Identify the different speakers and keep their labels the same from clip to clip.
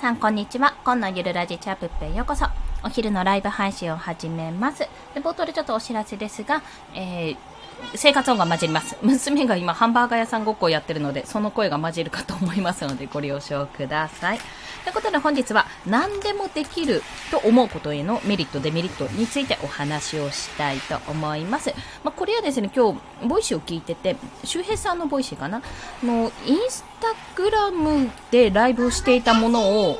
Speaker 1: さんこんにちは。今のゆるラジチャップペへようこそ。お昼のライブ配信を始めます。で冒頭でちょっとお知らせですが、えー生活音が混じります。娘が今ハンバーガー屋さんごっこをやってるので、その声が混じるかと思いますので、ご了承ください。ということで本日は何でもできると思うことへのメリット、デメリットについてお話をしたいと思います。まあ、これはですね、今日、 Voicy を聞いてて、周平さんの Voicy かな？の、インスタグラムでライブをしていたものを、は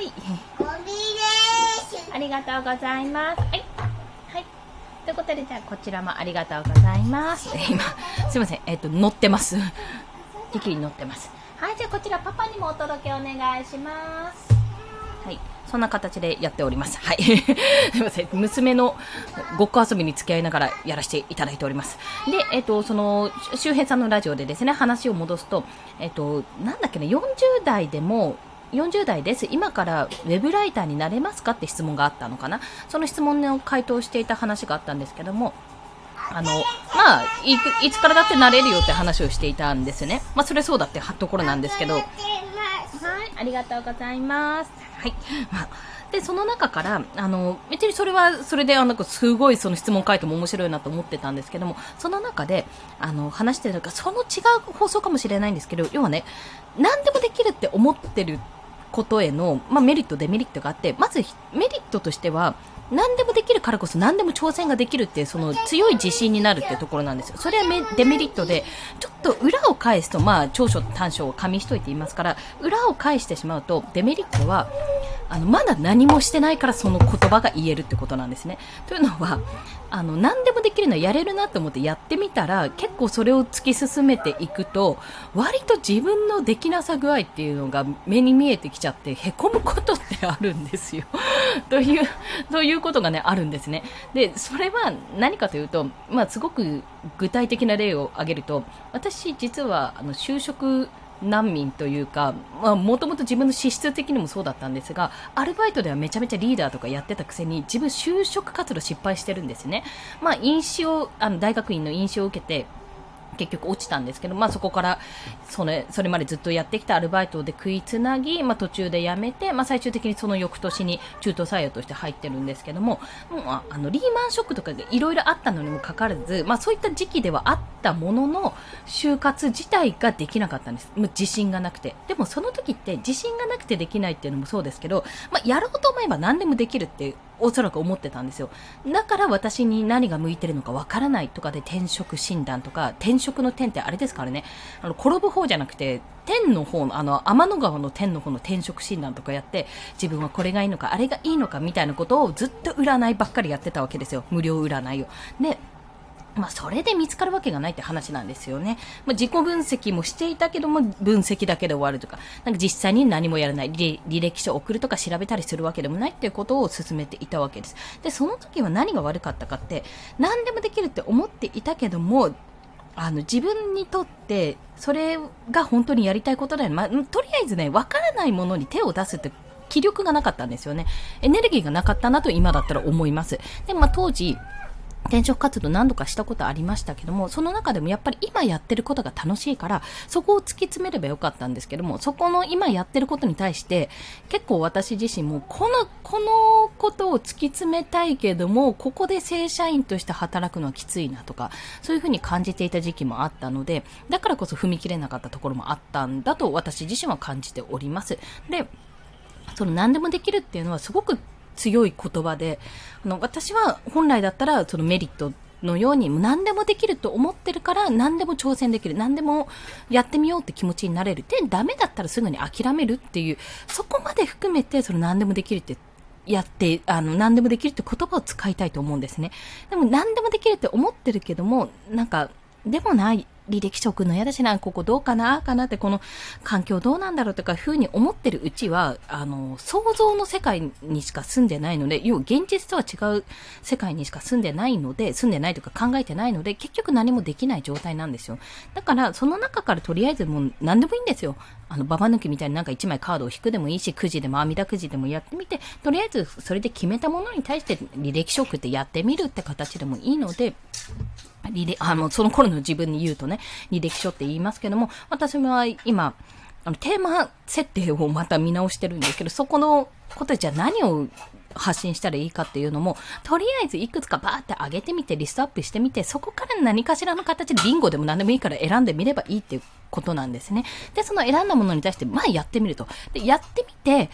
Speaker 1: ーい。ありがとうございます。ということで、じゃあ、こちらもありがとうございます。え今、すいません。えっ、と、乗ってます。息に乗ってます。はい、じゃあ、こちら、パパにもお届けお願いします。はい。そんな形でやっております。はい。すいません。娘のごっこ遊びに付き合いながらやらせていただいております。で、えっ、と、その、周平さんのラジオでですね、話を戻すと、えっ、と、なんだっけね、40代でも、40代です。今からウェブライターになれますかって質問があったのかな。その質問の回答していた話があったんですけども、あの、まあ、いつからだってなれるよって話をしていたんですね。まあ、それそうだってところなんですけど。はい、ありがとうございます。はい。ま あで、その中から、あの、別にそれは、それで、あの、すごいその質問回答も面白いなと思ってたんですけども、その中で、あの、話してるのが、その違う放送かもしれないんですけど、要はね、何でもできるって思ってることへの、まあ、メリット、デメリットがあって、まずメリットとしては、何でもできるからこそ何でも挑戦ができるっていうその強い自信になるっていうところなんですよ。それはデメリットで、ちょっと裏を返すと、まあ、長所短所を紙一重って言いますから、裏を返してしまうと、デメリットは、あの、まだ何もしてないからその言葉が言えるってことなんですね。というのは、あの、何でもできるのはやれるなと思ってやってみたら、結構それを突き進めていくと、割と自分のできなさ具合っていうのが目に見えてきちゃって、凹むことってあるんですよ。という、ということがね、あるんですね。で、それは何かというと、まあ、すごく具体的な例を挙げると、私実は、あの、就職、難民というか、もともと自分の資質的にもそうだったんですが、アルバイトではめちゃめちゃリーダーとかやってたくせに、自分就職活動失敗してるんですね。まあ、飲酒を、あの、大学院の飲酒を受けて、結局落ちたんですけど、まあそこから、それ、それまでずっとやってきたアルバイトで食いつなぎ、まあ途中で辞めて、まあ最終的にその翌年に中途採用として入ってるんですけども、もうあの、リーマンショックとかいろいろあったのにもかかわらず、まあそういった時期ではあったものの、就活自体ができなかったんです。もう自信がなくて。でもその時って自信がなくてできないっていうのもそうですけど、まあやろうと思えば何でもできるっておそらく思ってたんですよ。だから私に何が向いてるのかわからないとかで転職診断とか、転職の点ってあれですからね、あの、転ぶ方じゃなくて、天の方の、あの、天の川の天の方の転職診断とかやって、自分はこれがいいのか、あれがいいのかみたいなことをずっと占いばっかりやってたわけですよ。無料占いを。で、まあ、それで見つかるわけがないって話なんですよね。まあ、自己分析もしていたけども、分析だけで終わるとか、なんか実際に何もやらない、履歴書を送るとか調べたりするわけでもないっていうことを進めていたわけです。で、その時は何が悪かったかって、何でもできるって思っていたけども、あの、自分にとって、それが本当にやりたいことだよね。まあ、とりあえずね、わからないものに手を出すって気力がなかったんですよね。エネルギーがなかったなと今だったら思います。で、まあ当時、転職活動何度かしたことありましたけども、その中でもやっぱり今やってることが楽しいから、そこを突き詰めればよかったんですけども、そこの今やってることに対して、結構私自身も、この、このことを突き詰めたいけども、ここで正社員として働くのはきついなとか、そういうふうに感じていた時期もあったので、だからこそ踏み切れなかったところもあったんだと私自身は感じております。で、その何でもできるっていうのはすごく強い言葉で、あの、私は本来だったらそのメリットのように何でもできると思ってるから何でも挑戦できる。何でもやってみようって気持ちになれる。で、ダメだったらすぐに諦めるっていう、そこまで含めてその何でもできるってやって、あの、何でもできるって言葉を使いたいと思うんですね。でも何でもできるって思ってるけども、なんか、でもない、履歴書送るの嫌だしな、ここどうかな、かなって、この環境どうなんだろうとか、ふうに思ってるうちは、あの、想像の世界にしか住んでないので、要は現実とは違う世界にしか住んでないので、住んでないとか考えてないので、結局何もできない状態なんですよ。だから、その中からとりあえずもう何でもいいんですよ。あの、ババ抜きみたいになんか1枚カードを引くでもいいし、くじでも阿弥陀くじでもやってみて、とりあえずそれで決めたものに対して履歴書送ってやってみるって形でもいいので、履歴、あの、その頃の自分に言うとね、履歴書って言いますけども、私は今、あの、テーマ設定をまた見直してるんですけど、そこのことじゃ何を発信したらいいかっていうのも、とりあえずいくつかバーって上げてみて、リストアップしてみて、そこから何かしらの形でビンゴでも何でもいいから選んでみればいいっていうことなんですね。で、その選んだものに対して、まあやってみると。で、やってみて、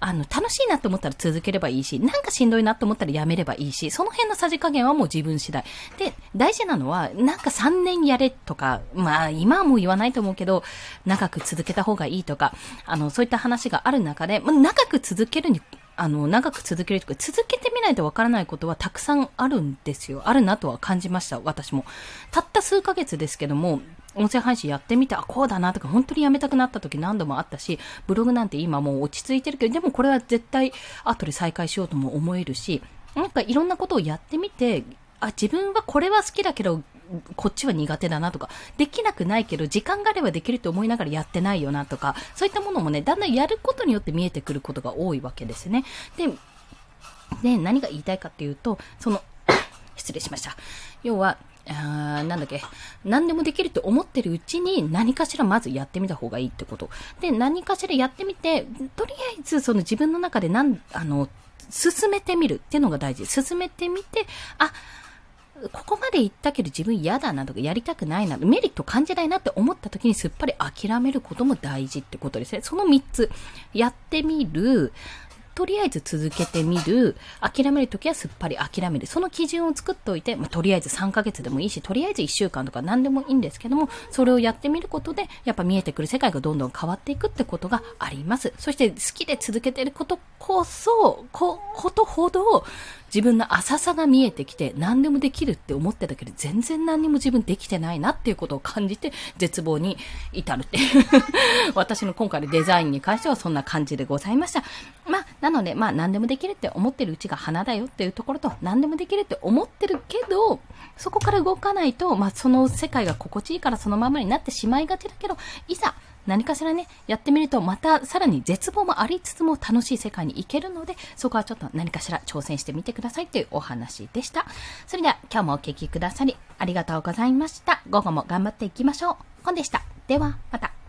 Speaker 1: あの、楽しいなと思ったら続ければいいし、なんかしんどいなと思ったらやめればいいし、その辺のさじ加減はもう自分次第。で、大事なのは、なんか3年やれとか、まあ今はもう言わないと思うけど、長く続けた方がいいとか、あの、そういった話がある中で、まあ、長く続けるにあの、長く続けるとか、続けてみないとわからないことはたくさんあるんですよ。あるなとは感じました、私も。たった数ヶ月ですけども、音声配信やってみて、あ、こうだなとか、本当にやめたくなった時何度もあったし、ブログなんて今もう落ち着いてるけど、でもこれは絶対後で再開しようとも思えるし、なんかいろんなことをやってみて、あ、自分はこれは好きだけど、こっちは苦手だなとか、できなくないけど、時間があればできると思いながらやってないよなとか、そういったものもね、だんだんやることによって見えてくることが多いわけですね。で、で、何が言いたいかっていうと、その、失礼しました。要は、なんだっけ、何でもできるって思ってるうちに何かしらまずやってみた方がいいってこと。で、何かしらやってみて、とりあえずその自分の中でなん、あの、進めてみるっていうのが大事。進めてみて、あ、ここまで行ったけど自分嫌だなとかやりたくないな、メリット感じないなって思った時にすっぱり諦めることも大事ってことですね。その3つ。やってみる。とりあえず続けてみる。諦めるときはすっぱり諦める。その基準を作っておいて、まあ、とりあえず3ヶ月でもいいし、とりあえず1週間とか何でもいいんですけども、それをやってみることで、やっぱ見えてくる世界がどんどん変わっていくってことがあります。そして好きで続けてることこそ、こ、ことほど、自分の浅さが見えてきて、何でもできるって思ってたけど、全然何にも自分できてないなっていうことを感じて、絶望に至るっていう 私の今回のデザインに関してはそんな感じでございました。まあ、なので、まあ、何でもできるって思ってるうちが花だよっていうところと、何でもできるって思ってるけど、そこから動かないと、まあ、その世界が心地いいからそのままになってしまいがちだけど、いざ、何かしらね、やってみるとまたさらに絶望もありつつも楽しい世界に行けるので、そこはちょっと何かしら挑戦してみてくださいというお話でした。それでは今日もお聴きくださりありがとうございました。午後も頑張っていきましょう。本でした。では、また。